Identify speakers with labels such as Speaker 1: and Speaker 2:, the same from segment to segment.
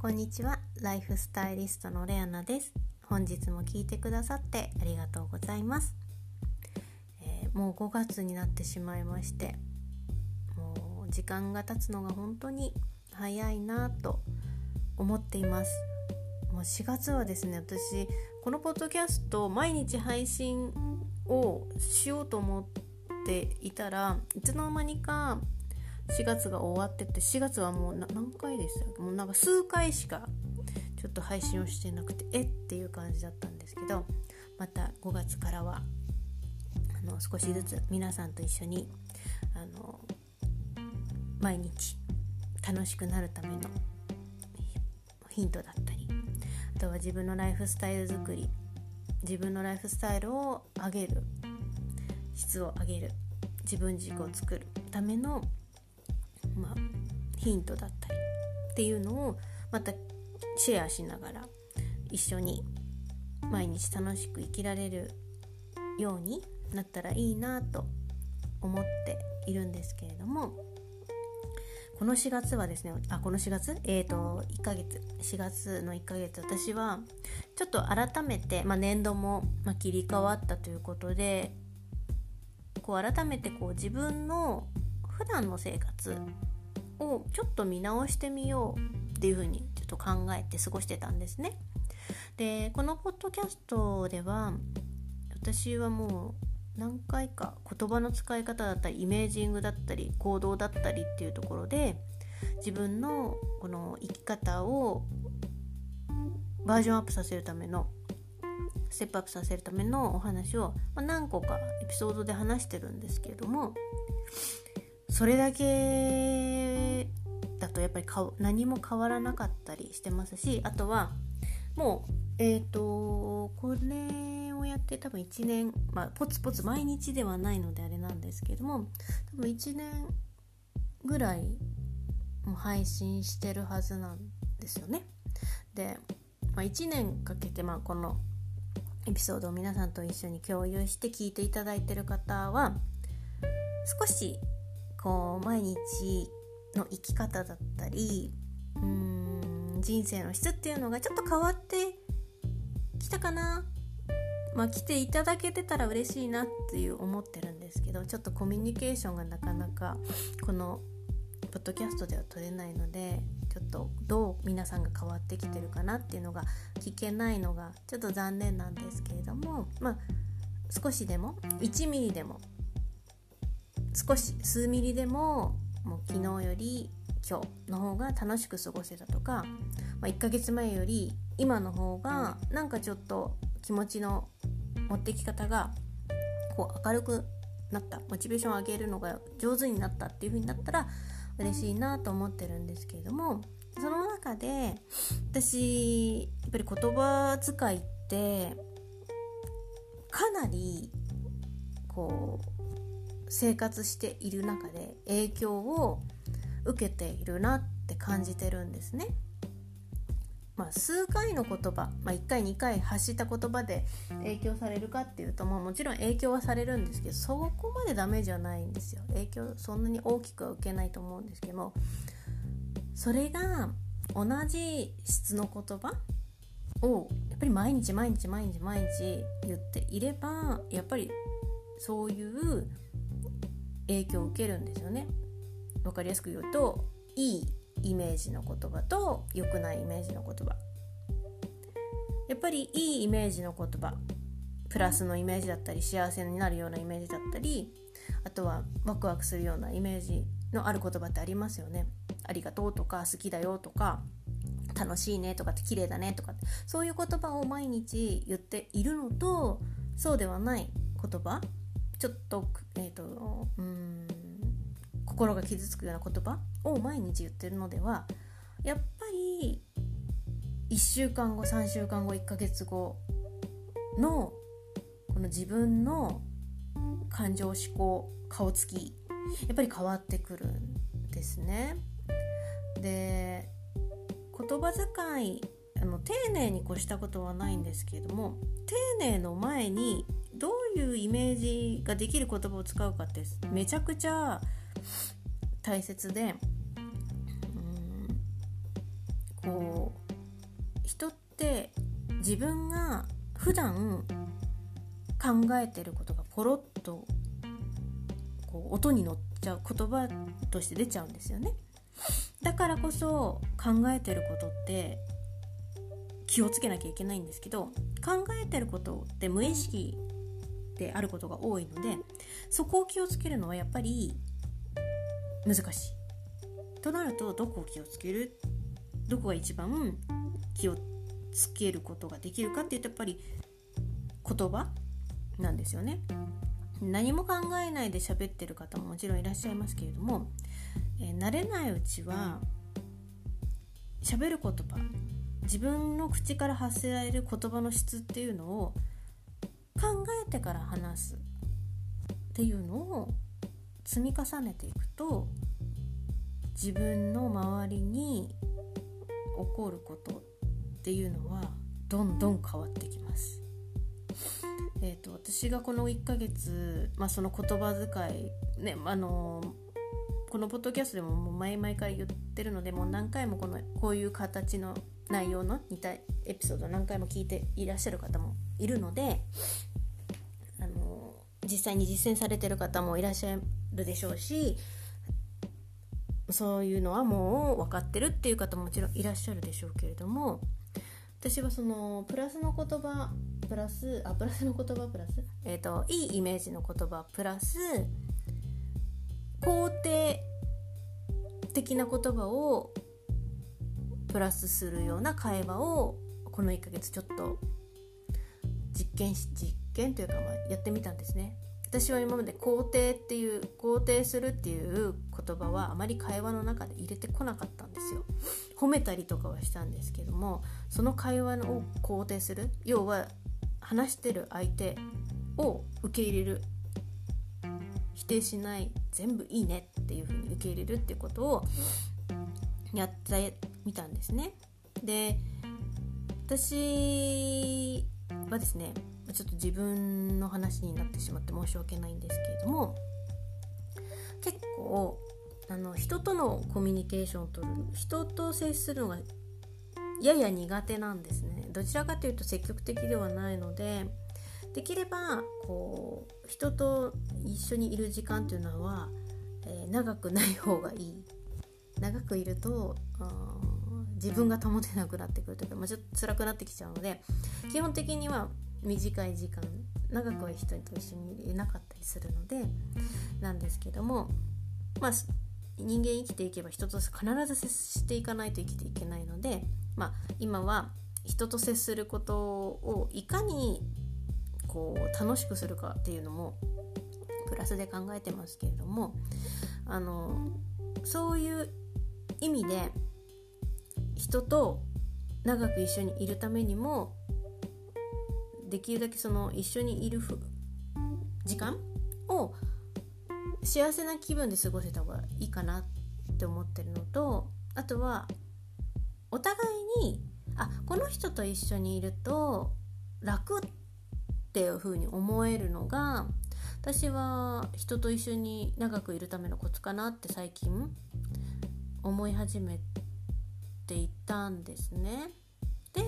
Speaker 1: こんにちは。ライフスタイリストのレアナです。本日も聞いてくださってありがとうございます、えー、もう5月になってしまいましてもう時間が経つのが本当に早いなと思っています。もう4月はですね私このポッドキャスト毎日配信をしようと思っていたらいつの間にか4月が終わってて4月はもう何回でしたっけ？もうなんか数回しかちょっと配信をしてなくてえっていう感じだったんですけどまた5月からはあの少しずつ皆さんと一緒にあの毎日楽しくなるためのヒントだったりあとは自分のライフスタイル作り自分のライフスタイルを上げる質を上げる自分軸を作るための、ヒントだったりっていうのをまたシェアしながら一緒に毎日楽しく生きられるようになったらいいなと思っているんですけれどもこの4月はですねあこの4月？えっ、ー、と1ヶ月4月の1ヶ月私はちょっと改めて、まあ、年度も、ま、切り替わったということでこう改めてこう自分の普段の生活をちょっと見直してみようっていうふうにちょっと考えて過ごしてたんですね。でこのポッドキャストでは私はもう何回か言葉の使い方だったりイメージングだったり行動だったりっていうところで自分のこの生き方をバージョンアップさせるためのステップアップさせるためのお話を、何個かエピソードで話してるんですけれどもそれだけだとやっぱり何も変わらなかったりしてますしあとはもうえっ、ー、とこれをやって多分1年まあポツポツ毎日ではないのであれなんですけども多分1年ぐらいも配信してるはずなんですよね。で、まあ、1年かけてまあこのエピソードを皆さんと一緒に共有して聞いていただいてる方は少しこう毎日の生き方だったりうん人生の質っていうのがちょっと変わってきたかな。まあ来ていただけてたら嬉しいなっていう思ってるんですけどちょっとコミュニケーションがなかなかこのポッドキャストでは取れないのでちょっとどう皆さんが変わってきてるかなっていうのが聞けないのがちょっと残念なんですけれどもまあ少しでも1ミリでも少し数ミリでももう昨日より今日の方が楽しく過ごせたとか、まあ、1ヶ月前より今の方がなんかちょっと気持ちの持ってき方がこう明るくなったモチベーションを上げるのが上手になったっていう風になったら嬉しいなと思ってるんですけれどもその中で私やっぱり言葉遣いってかなりこう生活している中で影響を受けているなって感じてるんですね。まあ、数回の言葉、まあ、1回2回発した言葉で影響されるかっていうと、まあ、もちろん影響はされるんですけどそこまでダメじゃないんですよ影響そんなに大きくは受けないと思うんですけどそれが同じ質の言葉をやっぱり毎日毎日毎日毎日言っていればやっぱりそういう影響を受けるんですよね。分かりやすく言うといいイメージの言葉と良くないイメージの言葉やっぱりいいイメージの言葉プラスのイメージだったり幸せになるようなイメージだったりあとはワクワクするようなイメージのある言葉ってありますよね。ありがとうとか好きだよとか楽しいねとかって綺麗だねとかそういう言葉を毎日言っているのとそうではない言葉ちょっと,、えーと、うん心が傷つくような言葉を毎日言ってるのではやっぱり1週間後3週間後1ヶ月後のこの自分の感情思考顔つきやっぱり変わってくるんですね。で言葉遣いあの丁寧に越したことはないんですけれども丁寧の前にいうイメージができる言葉を使うかってめちゃくちゃ大切でうんこう人って自分が普段考えてることがポロッとこう音に乗っちゃう言葉として出ちゃうんですよね。だからこそ考えてることって気をつけなきゃいけないんですけど考えてることって無意識であることが多いのでそこを気をつけるのはやっぱり難しい。となるとどこを気をつける？どこが一番気をつけることができるかっていうとやっぱり言葉なんですよね。何も考えないで喋ってる方ももちろんいらっしゃいますけれども、えー、慣れないうちは喋る言葉自分の口から発せられる言葉の質っていうのを考えてから話すっていうのを積み重ねていくと自分の周りに起こることっていうのはどんどん変わってきます。えーと、私がこの1ヶ月、まあ、その言葉遣い、ねあのこのポッドキャストでももう前々から言ってるのでもう何回もこのこういう形の内容の似たエピソード何回も聞いていらっしゃる方もいるのであの実際に実践されてる方もいらっしゃるでしょうしそういうのはもう分かってるっていう方ももちろんいらっしゃるでしょうけれども私はそのプラスの言葉プラスあプラスの言葉プラス？えっ、ー、といいイメージの言葉プラス肯定的な言葉をプラスするような会話をこの1ヶ月ちょっと験し実験というかまあやってみたんですね。私は今まで肯定っていう肯定するっていう言葉はあまり会話の中で入れてこなかったんですよ。褒めたりとかはしたんですけどもその会話を肯定する。要は話してる相手を受け入れる。否定しない全部いいねっていう風に受け入れるってことをやってみたんですね。で私はですねちょっと自分の話になってしまって申し訳ないんですけれども結構あの人とのコミュニケーションをとる人と接するのがやや苦手なんですね。どちらかというと積極的ではないのでできればこう人と一緒にいる時間というのは、えー、長くない方がいい。長くいると自分が保てなくなってくるというか、まあ、ちょっと辛くなってきちゃうので基本的には短い時間長くは人と一緒にいなかったりするのでなんですけどもまあ人間生きていけば人と必ず接していかないと生きていけないので、まあ、今は人と接することをいかにこう楽しくするかっていうのもプラスで考えてますけれどもあのそういう意味で人と長く一緒にいるためにもできるだけその一緒にいる時間を幸せな気分で過ごせた方がいいかなって思ってるのとあとはお互いにあこの人と一緒にいると楽っていう風に思えるのが私は人と一緒に長くいるためのコツかなって最近思い始めていたんですね。で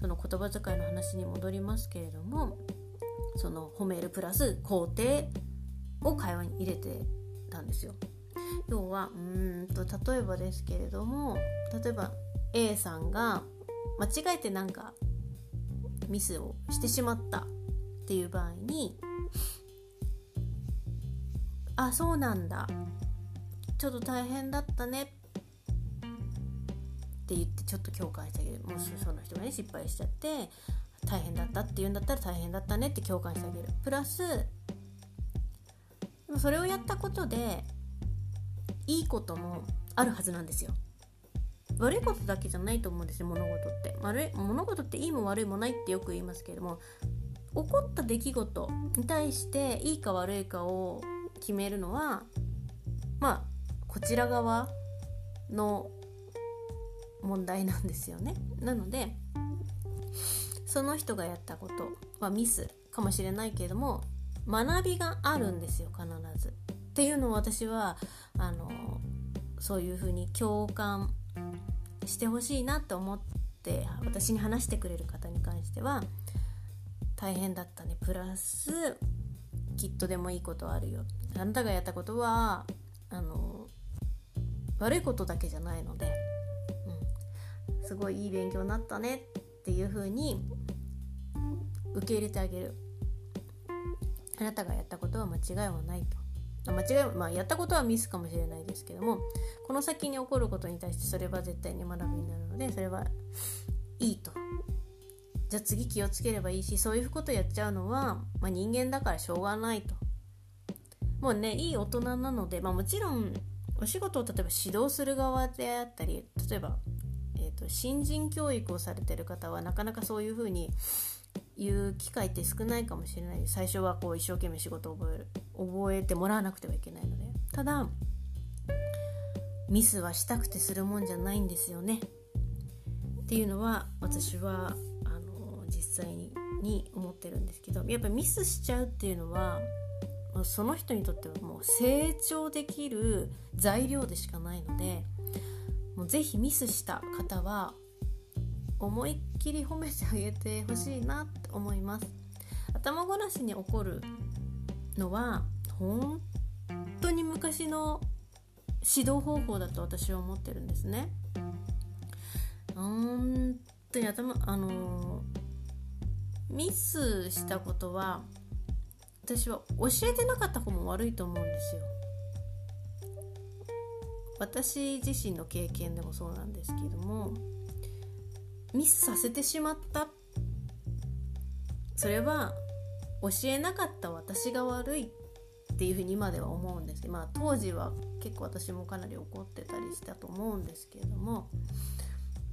Speaker 1: その言葉遣いの話に戻りますけれどもその褒めるプラス肯定を会話に入れてたんですよ。要はうんと例えばですけれども例えば A さんが間違えてなんかミスをしてしまったっていう場合に「あそうなんだちょっと大変だったね」って言ってちょっと共感してあげる。もしその人がね失敗しちゃって大変だったって言うんだったら大変だったねって共感してあげる。プラスそれをやったことでいいこともあるはずなんですよ。悪いことだけじゃないと思うんですよ物事って。悪い物事っていいも悪いもないってよく言いますけれども起こった出来事に対していいか悪いかを決めるのはまあこちら側の問題なんですよね。なのでその人がやったことはミスかもしれないけれども学びがあるんですよ必ず。っていうのを私はあのそういうふうに共感してほしいなと思って私に話してくれる方に関しては大変だったね。プラスきっとでもいいことあるよ。あなたがやったことはあの悪いことだけじゃないので、すごいいい勉強になったねっていう風に受け入れてあげる。あなたがやったことは間違いはないと。間違いまあやったことはミスかもしれないですけどもこの先に起こることに対してそれは絶対に学びになるのでそれはいいと。じゃあ次気をつければいいしそういうことやっちゃうのは、まあ、人間だからしょうがないと。もうねいい大人なので、まあ、もちろんお仕事を例えば指導する側であったり例えば、新人教育をされてる方はなかなかそういうふうに言う機会って少ないかもしれない。最初はこう一生懸命仕事を覚える覚えてもらわなくてはいけないので。ただミスはしたくてするもんじゃないんですよね。っていうのは私はあの実際に思ってるんですけど。やっぱミスしちゃうっていうのはその人にとってはもう成長できる材料でしかないのでもうぜひミスした方は思いっきり褒めてあげてほしいなって思います。頭ごなしに起こるのは本当に昔の指導方法だと私は思ってるんですね。本当に頭あのミスしたことは私は教えてなかった方も悪いと思うんですよ。私自身の経験でもそうなんですけどもミスさせてしまった。それは教えなかった私が悪いっていうふうに今では思うんです。まあ当時は結構私もかなり怒ってたりしたと思うんですけれども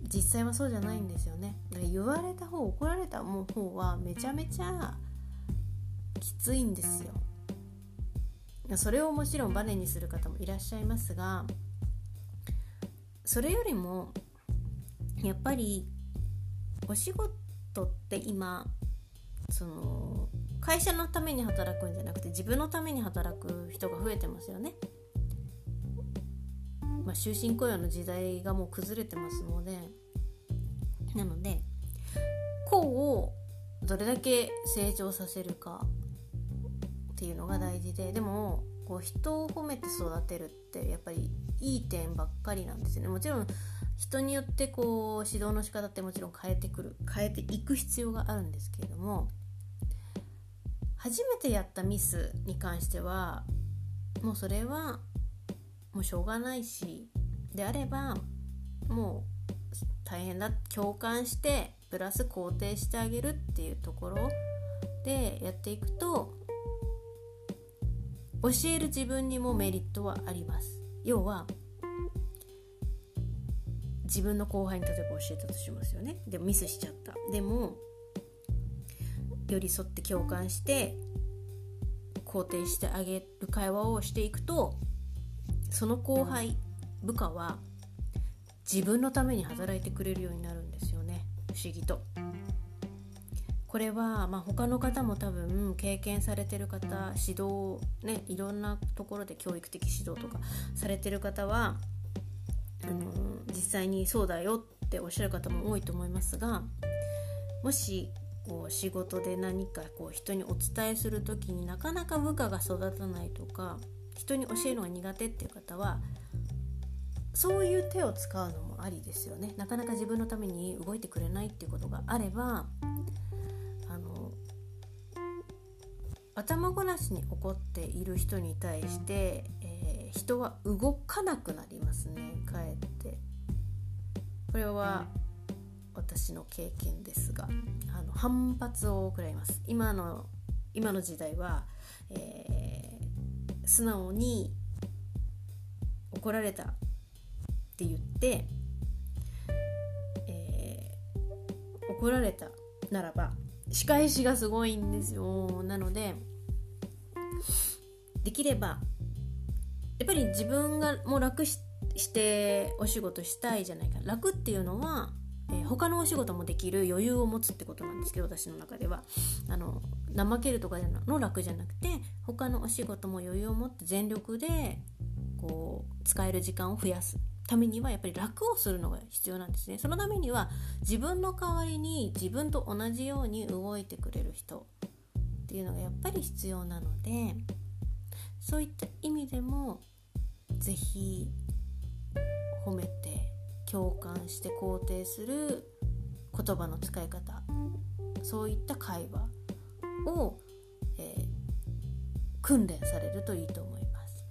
Speaker 1: 実際はそうじゃないんですよね。言われた方怒られた方はめちゃめちゃきついんですよ。それをもちろんバネにする方もいらっしゃいますがそれよりもやっぱりお仕事って今その会社のために働くんじゃなくて自分のために働く人が増えてますよね。まあ、終身雇用の時代がもう崩れてますのでなので個をどれだけ成長させるかっていうのが大事ででもこう人を褒めて育てるってやっぱりいい点ばっかりなんですよね。もちろん人によってこう指導の仕方ってもちろん変えてくる変えていく必要があるんですけれども初めてやったミスに関してはもうそれはもうしょうがないしであればもう大変だ共感してプラス肯定してあげるっていうところでやっていくと教える自分にもメリットはあります。要は自分の後輩に例えば教えたとしますよね。でもミスしちゃった。でも寄り添って共感して肯定してあげる会話をしていくとその後輩部下は自分のために働いてくれるようになるんですよね。不思議と。これは、まあ、他の方も多分経験されてる方指導ねいろんなところで教育的指導とかされてる方はあの実際にそうだよっておっしゃる方も多いと思いますがもしこう仕事で何かこう人にお伝えする時になかなか部下が育たないとか人に教えるのが苦手っていう方はそういう手を使うのもありですよね。なかなか自分のために動いてくれないっていうことがあればあの頭ごなしに怒っている人に対して、えー、人は動かなくなりますね。かえって。これは私の経験ですがあの反発を食らいます。今の今の時代は、えー、素直に怒られたって言って、えー、怒られたならば仕返しがすごいんですよ。なのでできればやっぱり自分がもう楽ししてお仕事したいじゃないか。楽っていうのは、えー、他のお仕事もできる余裕を持つってことなんですけど私の中では。あの怠けるとかの楽じゃなくて他のお仕事も余裕を持って全力でこう使える時間を増やすためにはやっぱり楽をするのが必要なんですね。そのためには自分の代わりに自分と同じように動いてくれる人っていうのがやっぱり必要なのでそういった意味でも是非褒めて共感して肯定する言葉の使い方。そういった会話を、えー、訓練されるといいと思います。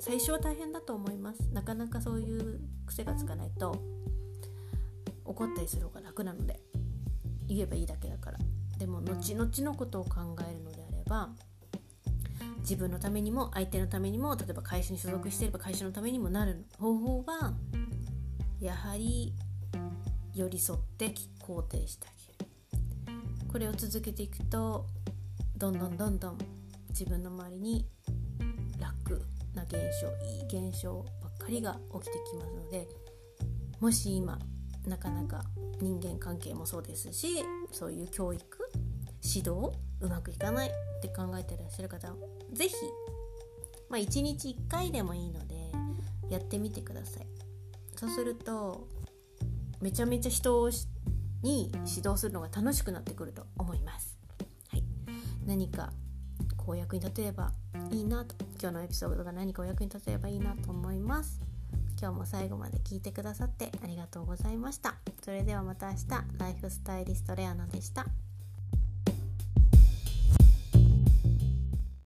Speaker 1: 最初は大変だと思います。なかなかそういう癖がつかないと怒ったりする方が楽なので言えばいいだけだから。でも後々のことを考えるのであれば自分のためにも相手のためにも例えば会社に所属していれば会社のためにもなる方法がやはり寄り添って肯定してあげる。これを続けていくとどんどんどんどん自分の周りに楽な現象いい現象ばっかりが起きてきますのでもし今なかなか人間関係もそうですしそういう教育指導うまくいかないって考えてらっしゃる方是非、まあ、1日1回でもいいのでやってみてください。そうするとめちゃめちゃ人に指導するのが楽しくなってくると思います、はい、何か公約に立てればいいなと。今日のエピソードが何かお役に立てればいいなと思います。今日も最後まで聞いてくださってありがとうございました。それではまた明日。ライフスタイリストレアナでした。